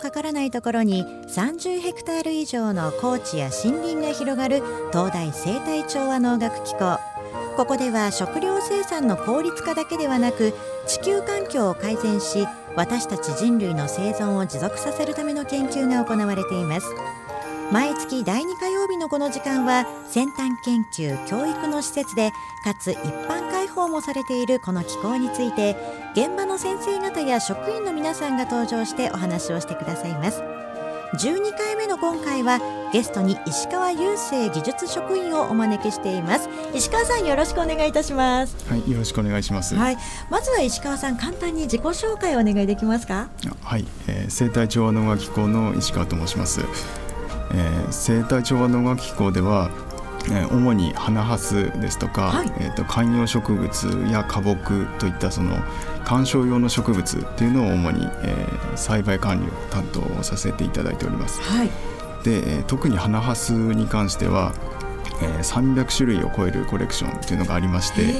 かからないところに30ヘクタール以上の高地や森林が広がる東大生態調和農学機構。ここでは食料生産の効率化だけではなく地球環境を改善し私たち人類の生存を持続させるための研究が行われています。毎月第2火曜日のこの時間は先端研究教育の施設でかつ一般放もされているこの機構について現場の先生方や職員の皆さんが登場してお話をしてくださいます。12回目の今回はゲストに石川雄生技術職員をお招きしています。石川さんよろしくお願いいたします。はい、よろしくお願いします。はい。まずは石川さん簡単に自己紹介をお願いできますか？はい、えー生態調和農学機構の石川と申します。えー生態調和農学機構では、えー主に花ハスですとか、はいえー、と観葉植物や花木といったその観賞用の植物っていうのを主に、えー栽培管理を担当させていただいております。はいで、えー特に花ハスに関しては、えー300種類を超えるコレクションっていうのがありまして、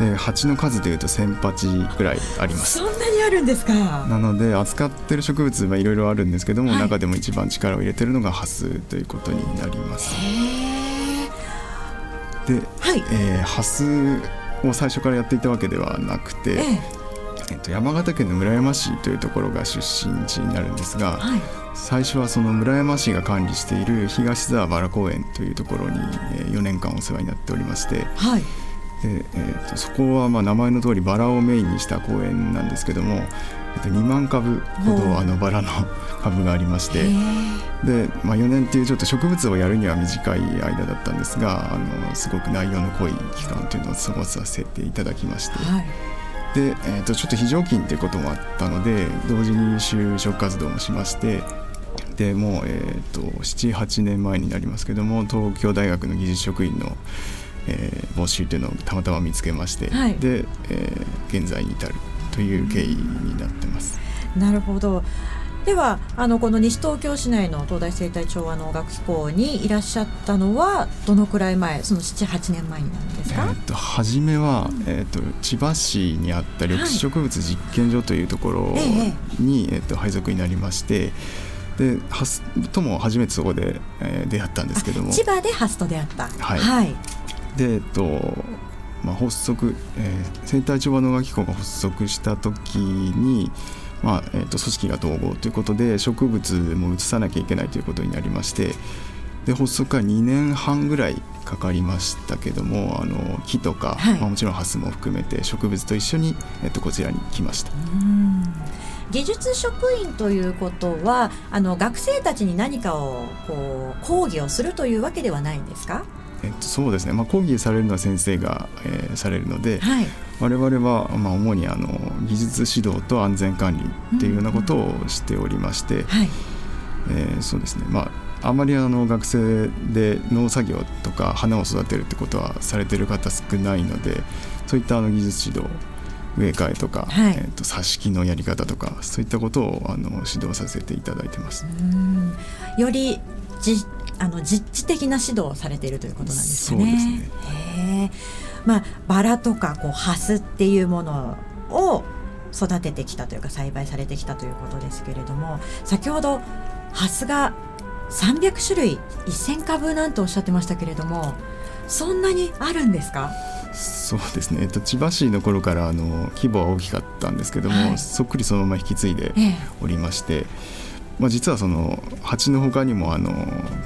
で鉢の数でいうと1000鉢ぐらいあります。そんなにあるんですかなので扱ってる植物はいろいろあるんですけども、はい中でも一番力を入れてるのがハスということになります。へで、ーはい。えーハスを最初からやっていたわけではなくて、ええ。えっと、山形県の村山市というところが出身地になるんですが、はい。最初はその村山市が管理している東沢原公園というところにえー4年間お世話になっておりましてはいで、えーとそこはまあ名前の通りバラをメインにした公園なんですけども、えっと2万株ほどあのバラの株がありまして。へで、まあ、4年っていうちょっと植物をやるには短い間だったんですがあのすごく内容の濃い期間というのを過ごさせていただきましてーはいで、えー、とちょっと非常勤っていうこともあったので同時に就職活動もしましてでもう、えー、と78年前になりますけども東京大学の技術職員の、えー募集というのをたまたま見つけまして、はい。で、えー現在に至るという経緯になってます。なるほど。ではあのこの西東京市内の東大生態調和農学機構にいらっしゃったのはどのくらい前？その78年前になるんですか、えー、と初めは、えー、と千葉市にあった緑地植物実験所というところえに、えー、と配属になりましてでハスとも初めてそこで、えー出会ったんですけども。千葉でハスと出会った。はい。はい、で、えっとまあ、発足、えー、生態調和農学機構が発足した時に、まあえー、と組織が統合ということで植物も移さなきゃいけないということになりましてで発足から2年半ぐらいかかりましたけどもあの木とか、はい。まあ、もちろんハスも含めて植物と一緒に、えっとこちらに来ました。うん。技術職員ということはあの学生たちに何かをこう講義をするというわけではないんですか？えっと、そうですね、まあ、講義されるのは先生が、えーされるので、はい。我々は、まあ、主にあの技術指導と安全管理っていうようなことをしておりまして、はい。えーそうですね。まああまりあの学生で農作業とか花を育てるってことはされてる方少ないのでそういったあの技術指導植え替えとか、はい。えー、と挿し木のやり方とかそういったことをあの指導させていただいてます。うん。よりじあの実地的な指導をされているということなんですかね。そうですね。まあバラとかこうハスっていうものを育ててきたというか栽培されてきたということですけれども先ほどハスが300種類1000株なんとおっしゃってましたけれどもそんなにあるんですか？そうですね、えっと、千葉市の頃からあの規模は大きかったんですけども、はい。そっくりそのまま引き継いでええ。おりまして、まあ、実はその鉢の他にもあの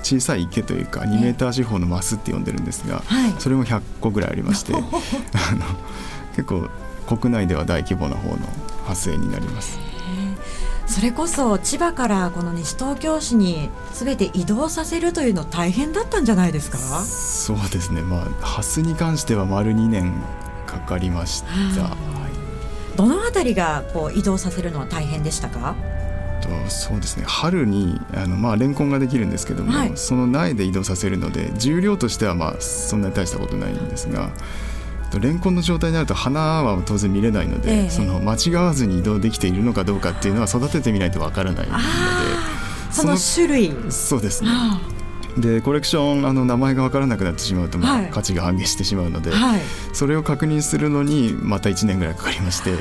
小さい池というか2メーター四方のマスって呼んでるんですが、はい。それも100個ぐらいありまして あの結構国内では大規模な方の発生になります。それこそ千葉からこの西東京市に全て移動させるというの大変だったんじゃないですか？そうですね、まあ、ハスに関しては丸2年かかりました。はどのあたりがこう移動させるのは大変でしたか？とそうですね。春にあの、まあ、レンコンができるんですけども、はい。その苗で移動させるので重量としてはまあそんなに大したことないんですがとレンコンの状態になると花は当然見れないので、ええ。その間違わずに移動できているのかどうかっていうのは育ててみないとわからないのでその種類。そうですね。あでコレクションあの名前が分からなくなってしまうと、まあはい。価値が半減してしまうので、はい。それを確認するのにまた1年ぐらいかかりましてで、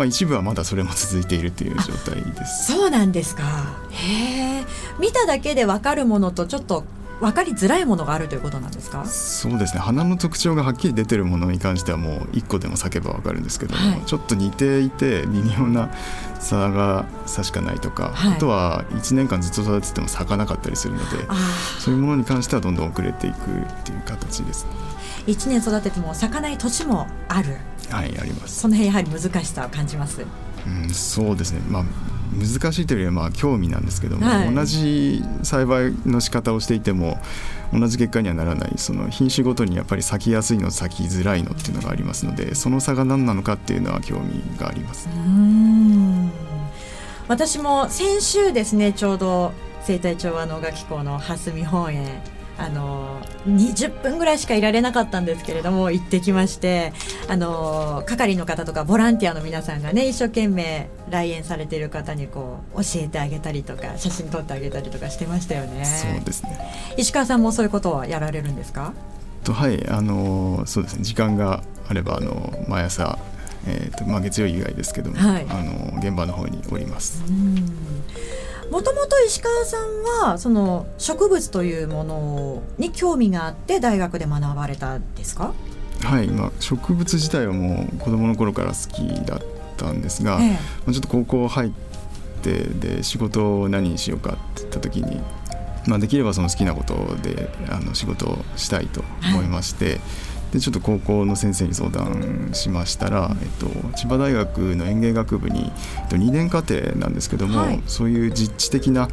まあ、一部はまだそれも続いているという状態です。そうなんですか。へえ。見ただけで分かるものとちょっと分かりづらいものがあるということなんですか？そうですね。花の特徴がはっきり出てるものに関してはもう1個でも咲けば分かるんですけども、はい。ちょっと似ていて微妙な差が確かないとか、はい。あとは1年間ずっと育てても咲かなかったりするのであそういうものに関してはどんどん遅れていくっていう形ですね。1年育てても咲かない年もあるはいあります。その辺やはり難しさを感じます。うん、そうですね、まあ、難しいというよりはまあ興味なんですけども、はい。同じ栽培の仕方をしていても同じ結果にはならないその品種ごとにやっぱり咲きやすいの咲きづらいのっていうのがありますのでその差が何なのかっていうのは興味があります。う。ーん。私も先週ですねちょうど生態調和能楽機構の蓮見本園あの20分ぐらいしかいられなかったんですけれども行ってきましてあの係の方とかボランティアの皆さんがね一生懸命来園されている方にこう教えてあげたりとか写真撮ってあげたりとかしてましたよね。そうですね。石川さんもそういうことはやられるんですか？とはいあのそうですね。時間があればあの毎朝、えーとまあ、月曜以外ですけども、はい。あの現場の方におります。もともと石川さんはその植物というものに興味があって大学で学ばれたんですか、はい、まあ、植物自体はもう子供の頃から好きだったんですが、ええ。まあちょっと高校入ってで仕事を何にしようかって言った時に、まあ、できればその好きなことであの仕事をしたいと思いまして、でちょっと高校の先生に相談しましたら、えっと、千葉大学の園芸学部に、えっと、2年課程なんですけども、はい。そういう実地的な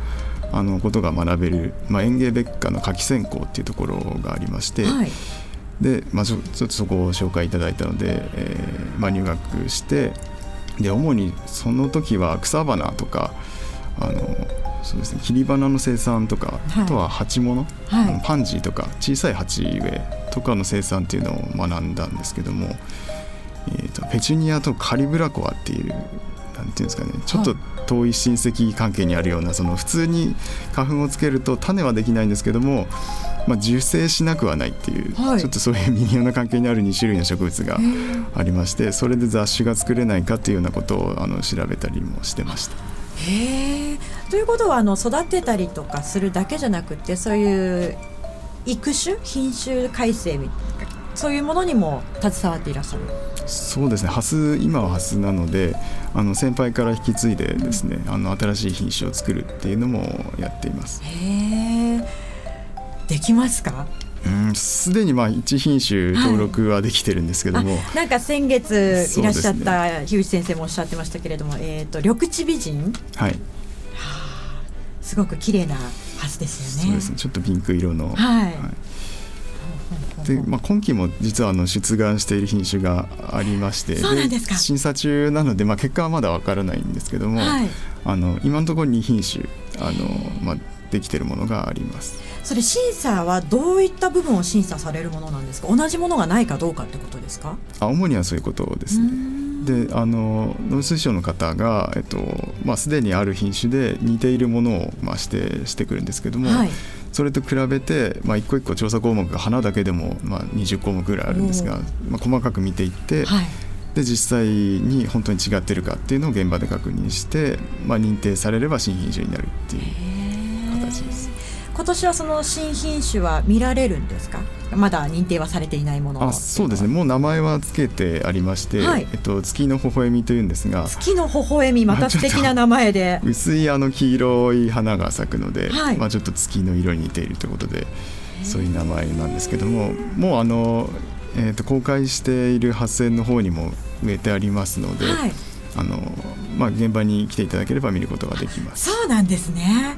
あのことが学べる、まあ、園芸別科の夏季専攻っていうところがありまして、はい。で、まあ、ちょっとそこを紹介いただいたので、えーまあ、入学してで主にその時は草花とかあのそうですね。切り花の生産とか、はい。あとは鉢物、はい。パンジーとか小さい鉢植えとかの生産っていうのを学んだんですけども、えー、とペチュニアとカリブラコアっていうなんていうんですかね。ちょっと遠い親戚関係にあるようなその普通に花粉をつけると種はできないんですけども、まあ、受精しなくはないっていう、はい。ちょっとそういう微妙な関係にある2種類の植物がありましてそれで雑種が作れないかっていうようなことをあの調べたりもしてました。へえということはあの育てたりとかするだけじゃなくてそういう育種品種改正みそういうものにも携わっていらっしゃる。そうですね。ハス今はハスなのであの先輩から引き継いでですね、あの新しい品種を作るっていうのもやっています。へえできますか？うんすでにまあ一品種登録はできてるんですけども、あなんか先月いらっしゃった樋口先生もおっしゃってましたけれども、えっ、と緑地美人。はいすごく綺麗なはずですよね。そうですねちょっとピンク色の、はい。で、まあ、今期も実はあの出願している品種がありまして審査中なので、まあ、結果はまだわからないんですけども、はい。あの今のところ2品種あの、まあ、できてるものがあります。それ審査はどういった部分を審査されるものなんですか？同じものがないかどうかってことですか？あ主にはそういうことですね。であの農水省の方が、えっとまあ、すでにある品種で似ているものを、まあ、指定してくるんですけども、はい。それと比べて、まあ、一個一個調査項目が花だけでも、まあ、20項目ぐらいあるんですが、まあ、細かく見ていって、はい。で実際に本当に違ってるかっていうのを現場で確認して、まあ、認定されれば新品種になるっていう。今年はその新品種は見られるんですか？まだ認定はされていないもの。あそうですね。もう名前は付けてありまして、はいえっと、月の微笑みというんですが月の微笑み、また素敵な名前で。薄いあの黄色い花が咲くので、はいまあ、ちょっと月の色に似ているということでそういう名前なんですけどももうあの、えー、と公開している発線の方にも植えてありますので、はい。あのまあ、現場に来ていただければ見ることができます。そうなんですね。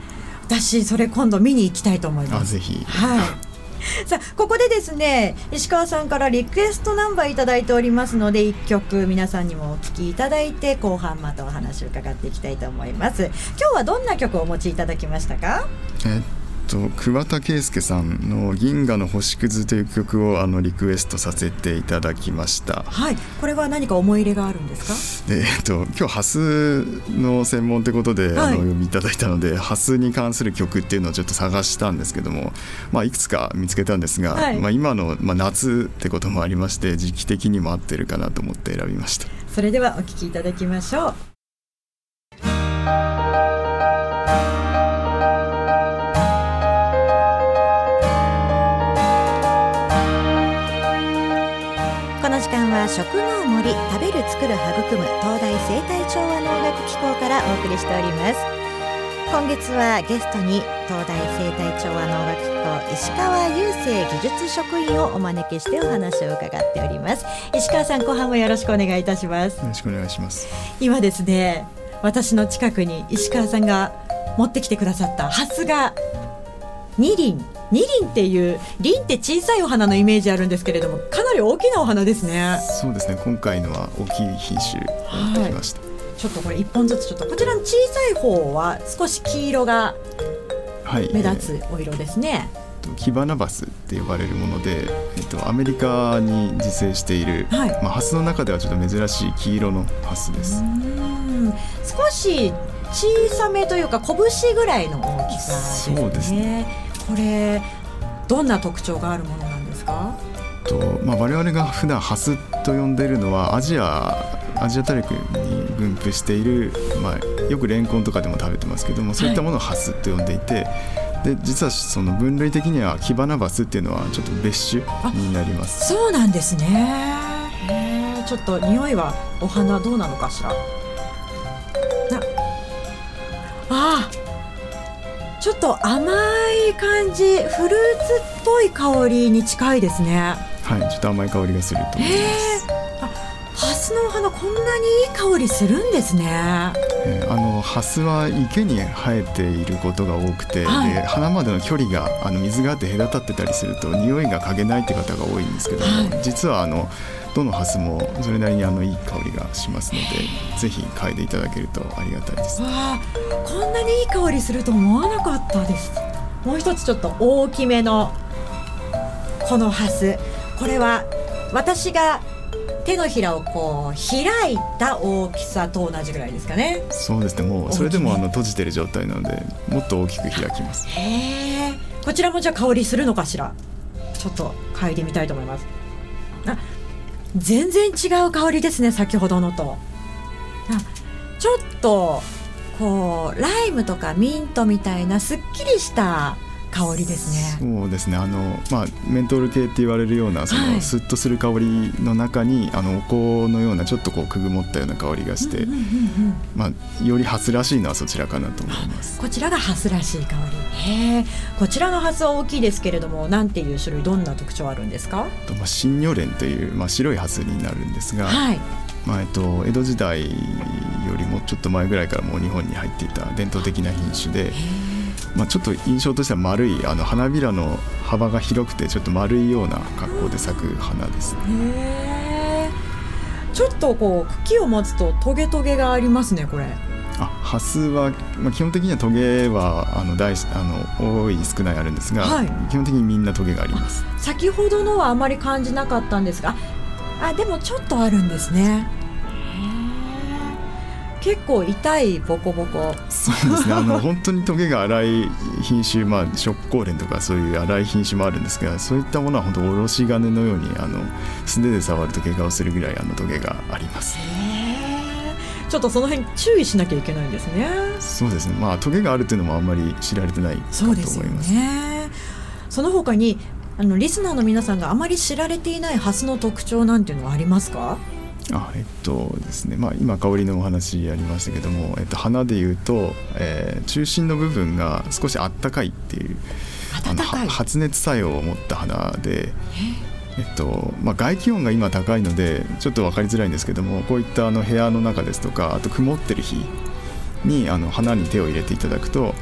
私それ今度見に行きたいと思います。あぜひはい。さあここでですね石川さんからリクエストナンバーいただいておりますので1曲皆さんにもお聴きいただいて後半またお話を伺っていきたいと思います今日はどんな曲をお持ちいただきましたか？えっと桑田佳祐さんの「銀河の星屑」という曲をあのリクエストさせていただきました。はい。これは何か思い入れがあるんですか？えっと今日ハスの専門ってことで、はい、あの読みいただいたのでハスに関する曲っていうのをちょっと探したんですけども、まあ、いくつか見つけたんですが、はい、まあ、今の、まあ、夏ってこともありまして時期的にも合ってるかなと思って選びました。それではお聴きいただきましょう食の森食べる作る育む東大生態調和能楽機構からお送りしております。今月はゲストに東大生態調和能楽機構石川雄生技術職員をお招きしてお話を伺っております。石川さん後半もよろしくお願いいたします。よろしくお願いします。今ですね私の近くに石川さんが持ってきてくださったハスが二輪。二輪っていう輪って小さいお花のイメージあるんですけれどもかなり大きなお花ですね。そうですね。今回のは大きい品種をきました、はい、ちょっとこれ一本ずつちょっとこちらの小さい方は少し黄色が目立つお色ですね、はいえーキバナバスって呼ばれるもので、えっと、アメリカに自生している、はい、まあ、ハスの中ではちょっと珍しい黄色のハスです。少し小さめというか拳ぐらいの大きさですね。そうですねこれどんな特徴があるものなんですか？と、まあ、我々が普段ハスと呼んでいるのはアジアアジア大陸に分布している、まあ、よくレンコンとかでも食べてますけどもそういったものをハスと呼んでいて、はい、で実はその分類的にはキバナバスっていうのはちょっと別種になります。そうなんですね。へちょっと匂いはお花どうなのかしら？ちょっと甘い感じフルーツっぽい香りに近いですね。はいちょっと甘い香りがすると思います。ハスのお花こんなにいい香りするんですね、えー、あのハスは池に生えていることが多くて、はい、で花までの距離があの水があって隔たってたりすると匂いが嗅げないって方が多いんですけども、はい、実はあのどのハスもそれなりにあのいい香りがしますのでぜひ嗅いでいただけるとありがたいです。わこんなにいい香りすると思わなかったです。もう一つちょっと大きめのこのハス。これは私が手のひらをこう開いた大きさと同じぐらいですかね。そうですね。もうそれでもあの閉じてる状態なのでもっと大きく開きます。へえ。こちらもじゃあ香りするのかしら。ちょっと嗅いでみたいと思います。あ全然違う香りですね先ほどのと。ちょっとこうライムとかミントみたいなすっきりした香りですね。そうですね。あのまあメントール系って言われるようなその、はい、スッとする香りの中にあのお香のようなちょっとこうくぐもったような香りがして、まあよりハスらしいのはそちらかなと思います。こちらがハスらしい香り。へえ。こちらのハスは大きいですけれども、なんていう種類どんな特徴あるんですか？とまあ新如蓮というまあ白いハスになるんですが。はい。まあえっと、江戸時代よりもちょっと前ぐらいからもう日本に入っていた伝統的な品種で、まあ、ちょっと印象としては丸いあの花びらの幅が広くてちょっと丸いような格好で咲く花です、ね、ちょっとこう茎を持つとトゲトゲがありますねこれ。あハスは、まあ、基本的にはトゲはあの大あの多い少ないあるんですが、はい、基本的にみんなトゲがあります。先ほどのはあまり感じなかったんですが。あでもちょっとあるんですね結構痛いボコボコ。そうですね。あの本当にトゲが粗い品種まあ食光蓮とかそういう粗い品種もあるんですがそういったものは本当おろし金のようにあの素手で触ると怪我をするぐらいあのトゲがあります。ちょっとその辺注意しなきゃいけないんですね。そうですね。まあトゲがあるっていうのもあんまり知られてないかと思います。ね。その他にあのリスナーの皆さんがあまり知られていないハスの特徴なんていうのはありますか？あえっとですね。まあ、今香りのお話ありましたけども、えっと、花でいうと、えー、中心の部分が少しあったかいっていうあの発熱作用を持った花で。え。っとまあ、外気温が今高いのでちょっと分かりづらいんですけどもこういったあの部屋の中ですとかあと曇ってる日にあの花に手を入れていただくと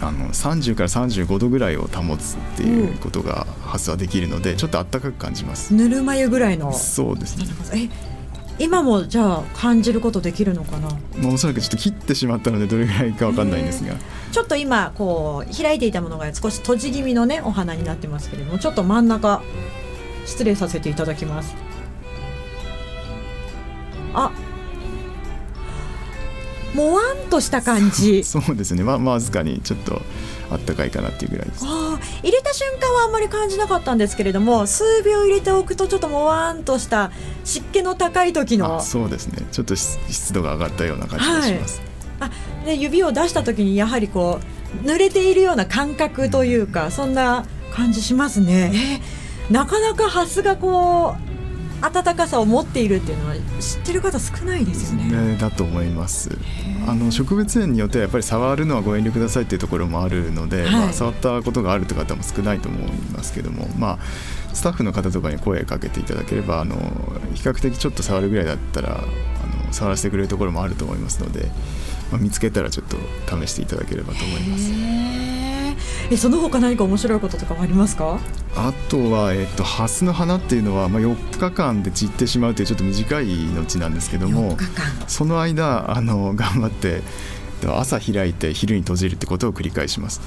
あの30から35度ぐらいを保つっていうことが発はできるのでちょっと暖かく感じます。ぬるま湯ぐらいの。そうですね。え今もじゃあ感じることできるのかな、まあ、おそらくちょっと切ってしまったのでどれぐらいかわかんないんですが。ちょっと今こう開いていたものが少し閉じ気味のねお花になってますけれどもちょっと真ん中失礼させていただきます。あもわんとした感じ。そうですね。まあわずかにちょっとあったかいかなっていうぐらいです。あ入れた瞬間はあんまり感じなかったんですけれども数秒入れておくとちょっともわんとした湿気の高い時のそうですね。ちょっと湿度が上がったような感じがします、はい、あで指を出した時にやはりこう濡れているような感覚というか、うん、そんな感じしますね、えー、なかなかハスがこう暖かさを持っているっていうのは知ってる方少ないですよね。だと思います。あの植物園によってはやっぱり触るのはご遠慮くださいっていうところもあるので、はい、まあ、触ったことがあるという方も少ないと思いますけども、まあ、スタッフの方とかに声かけていただければあの比較的ちょっと触るぐらいだったらあの触らせてくれるところもあると思いますので、まあ、見つけたらちょっと試していただければと思います。えその他何か面白いこととかありますか？あとは、えっと、ハスの花っていうのは、まあ、4日間で散ってしまうというちょっと短い命なんですけどもその間あの頑張って朝開いて昼に閉じるってことを繰り返します。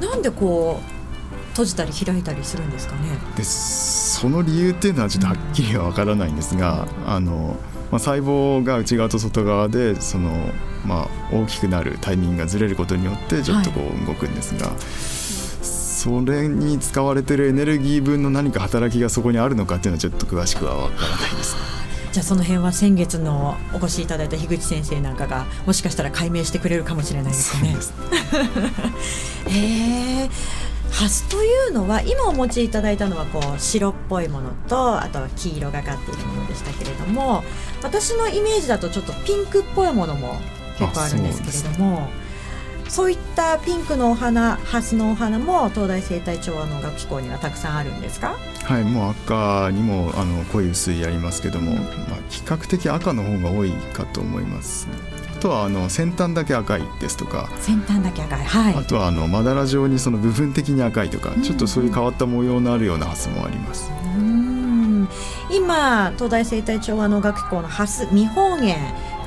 なんでこう閉じたり開いたりするんですかね？でその理由っていうのはちょっとはっきりは分からないんですが、うん、あのまあ、細胞が内側と外側でその、まあ、大きくなるタイミングがずれることによってちょっとこう動くんですが、はい、それに使われてるエネルギー分の何か働きがそこにあるのかっていうのはちょっと詳しくは分からないです。じゃあその辺は先月のお越しいただいた樋口先生なんかがもしかしたら解明してくれるかもしれないですね。へ えハスというのは今お持ちいただいたのはこう白っぽいものとあとは黄色がかっているものでしたけれども私のイメージだとちょっとピンクっぽいものも結構あるんですけれどもそういったピンクのお花ハスのお花も東大生態調和能楽機構にはたくさんあるんですか？はいもう赤にもあの濃い薄いありますけども、まあ、比較的赤の方が多いかと思います、ね。とはあの先端だけ赤いですとか先端だけ赤い、はい、あとはあのまだら状にその部分的に赤いとか、ちょっとそういう変わった模様のあるようなハスもあります。今東大生態調和能楽校のハス見本園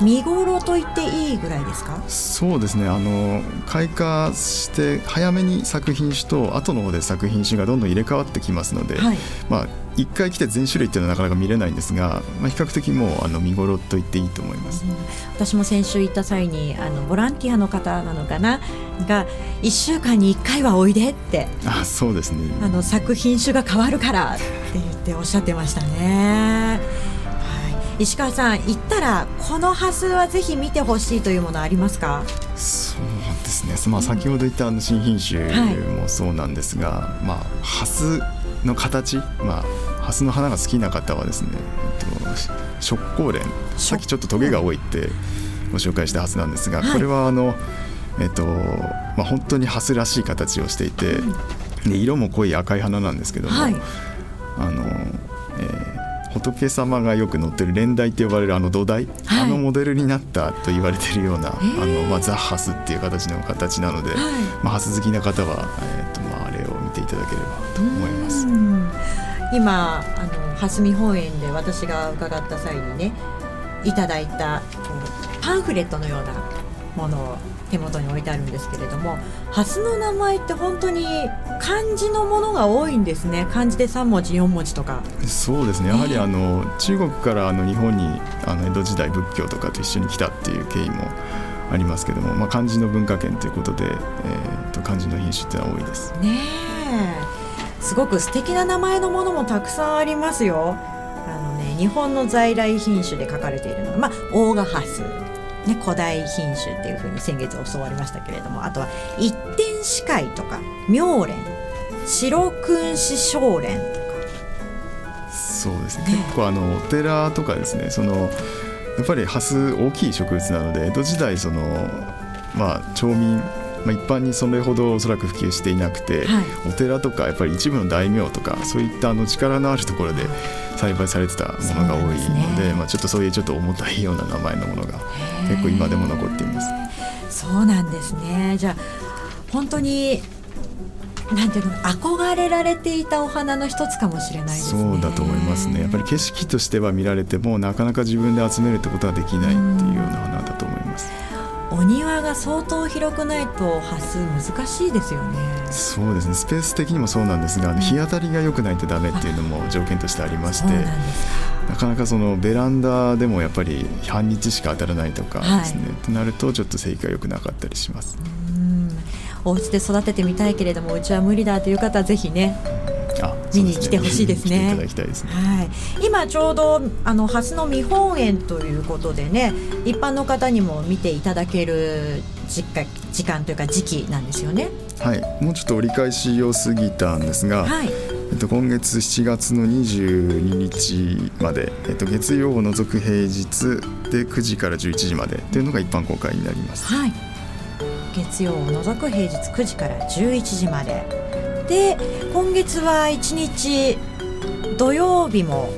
見頃と言っていいぐらいですか？そうですね。あの開花して早めに作品種と後の方で作品種がどんどん入れ替わってきますので、はい、まあ1回来て全種類っていうのはなかなか見れないんですが、まあ、比較的もうあの見頃と言っていいと思います、うん、私も先週行った際にあのボランティアの方なのかな？が1週間に1回はおいでって。あそうですね。あの作品種が変わるからって言っておっしゃってましたね。石川さん行ったらこのハスはぜひ見てほしいというものありますか？そうですね、まあ、先ほど言ったあの新品種もそうなんですが、はい、まあ、ハスの形、まあ、ハスの花が好きな方はですね、えっと、食光蓮。さっきちょっとトゲが多いってご紹介したはずなんですが、はい、これはあの、えっとまあ、本当にハスらしい形をしていて、で色も濃い赤い花なんですけども、はい、あのえー仏様がよく乗ってる蓮台って呼ばれるあの土台、はい、あのモデルになったと言われてるような、あのまあ、ザ・ハスっていう形の形なので、はい、まあ、ハス好きな方は、えーとまあ、あれを見ていただければと思います。今あの蓮見本園で私が伺った際にねいただいたパンフレットのようなものを手元に置いてあるんですけれどもハスの名前って本当に漢字のものが多いんですね。漢字で3文字4文字とか。そうですね。やはりあの、中国からあの日本にあの江戸時代仏教とかと一緒に来たっていう経緯もありますけども、まあ、漢字の文化圏ということで、えー、と漢字の品種ってのは多いです。ねすごく素敵な名前のものもたくさんありますよ。あのね日本の在来品種で書かれているのが、まあ、オーガハスね、古代品種っていうふうに先月教わりましたけれどもあとは一点司会とか妙蓮白君子少蓮とか。そうですね、ね、結構あのお寺とかですねそのやっぱりハス大きい植物なので江戸時代そのまあ町民まあ、一般にそれほどおそらく普及していなくて、はい、お寺とかやっぱり一部の大名とかそういったあの力のあるところで栽培されてたものが多いので、ね、まあ、ちょっとそういうちょっと重たいような名前のものが結構今でも残っています。そうなんですねじゃあ本当になんていうの憧れられていたお花の一つかもしれないですね。そうだと思いますね。やっぱり景色としては見られてもなかなか自分で集めるってことはできないっていうような花だと思います。お庭が相当広くないと発数難しいですよね。そうですね。スペース的にもそうなんですが、日当たりが良くないとダメっていうのも条件としてありまして。なかなかそのベランダでもやっぱり半日しか当たらないとかですね、はい、となるとちょっと生育が良くなかったりします。お家で育ててみたいけれどもうちは無理だという方はぜひね見に来てほしいですね。すねはい、今ちょうどあの蓮の見本園ということでね、一般の方にも見ていただける時時間というか時期なんですよね。はい、もうちょっと折り返しを過ぎたんですが、はい、えっと今月7月の22日まで、えっと月曜を除く平日で9時から11時までというのが一般公開になります。はい。月曜を除く平日9時から11時までで今月は1日土曜日も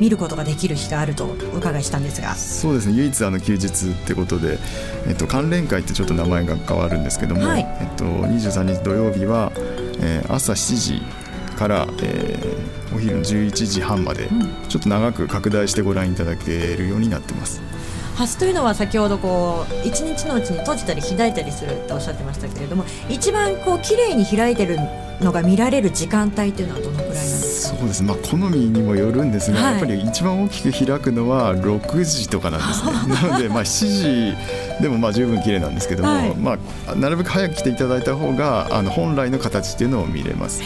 見ることができる日があるとお伺いしたんですが。そうですね。唯一あの休日ってことで、えっと、関連会ってちょっと名前が変わるんですけども、はい、えっと、23日土曜日は、えー、朝7時から、えー、お昼の11時半まで、うん、ちょっと長く拡大してご覧いただけるようになってます。ハスというのは先ほどこう一日のうちに閉じたり開いたりするっておっしゃってましたけれども一番こう綺麗に開いてるのが見られる時間帯というのはどのくらいなんですか？そうです、まあ、好みにもよるんですが、はい、やっぱり一番大きく開くのは6時とかなんですね。なのでまあ7時でもまあ十分綺麗なんですけども、はい、まあ、なるべく早く来ていただいた方があの本来の形っていうのを見れます。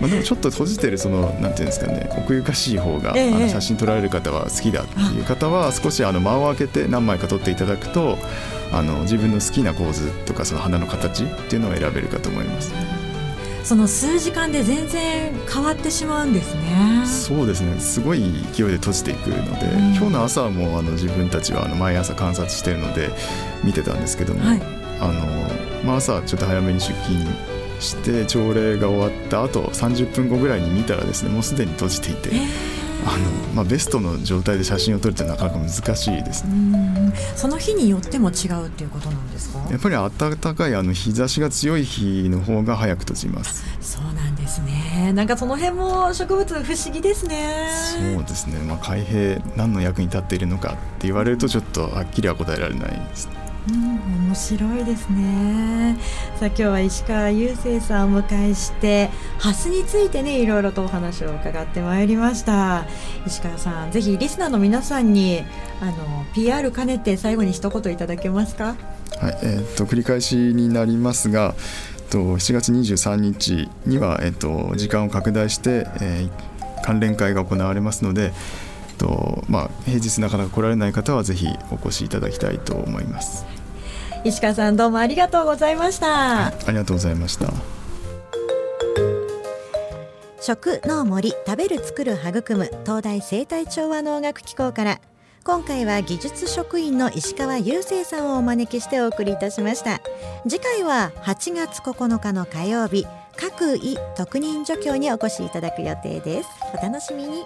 まあ、でもちょっと閉じてるそのなんていうんですかね奥ゆかしい方が、えあの写真撮られる方は好きだっていう方は少しあの間を空けて何枚か撮っていただくとあの自分の好きな構図とかその花の形っていうのを選べるかと思います。その数時間で全然変わってしまうんですね。そうですね。すごい勢いで閉じていくので、うん、今日の朝もあの自分たちはあの毎朝観察しているので見てたんですけども、はい、あのまあ朝ちょっと早めに出勤して朝礼が終わった後30分後ぐらいに見たらですねもうすでに閉じていて。あのまあ、ベストの状態で写真を撮るってなかなか難しいです。ねその日によっても違うっていうことなんですか？やっぱり暖かいあの日差しが強い日の方が早く閉じます。そうなんですね。なんかその辺も植物不思議ですね。そうですね、まあ、開閉何の役に立っているのかって言われるとちょっとはっきりは答えられないです。ねうん、面白いですね。さあ今日は石川雄生さんをお迎えしてハスについてねいろいろとお話を伺ってまいりました。石川さんぜひリスナーの皆さんにあの PR 兼ねて最後に一言いただけますか？はいえー、っと繰り返しになりますがと7月23日には、えっと、時間を拡大して、えー、関連会が行われますので、とまあ、平日なかなか来られない方はぜひお越しいただきたいと思います。石川さんどうもありがとうございました、ありがとうございました。食農森食べる作る育む東大生態調和農学機構から今回は技術職員の石川雄生さんをお招きしてお送りいたしました。次回は8月9日の火曜日各位特任助教にお越しいただく予定です。お楽しみに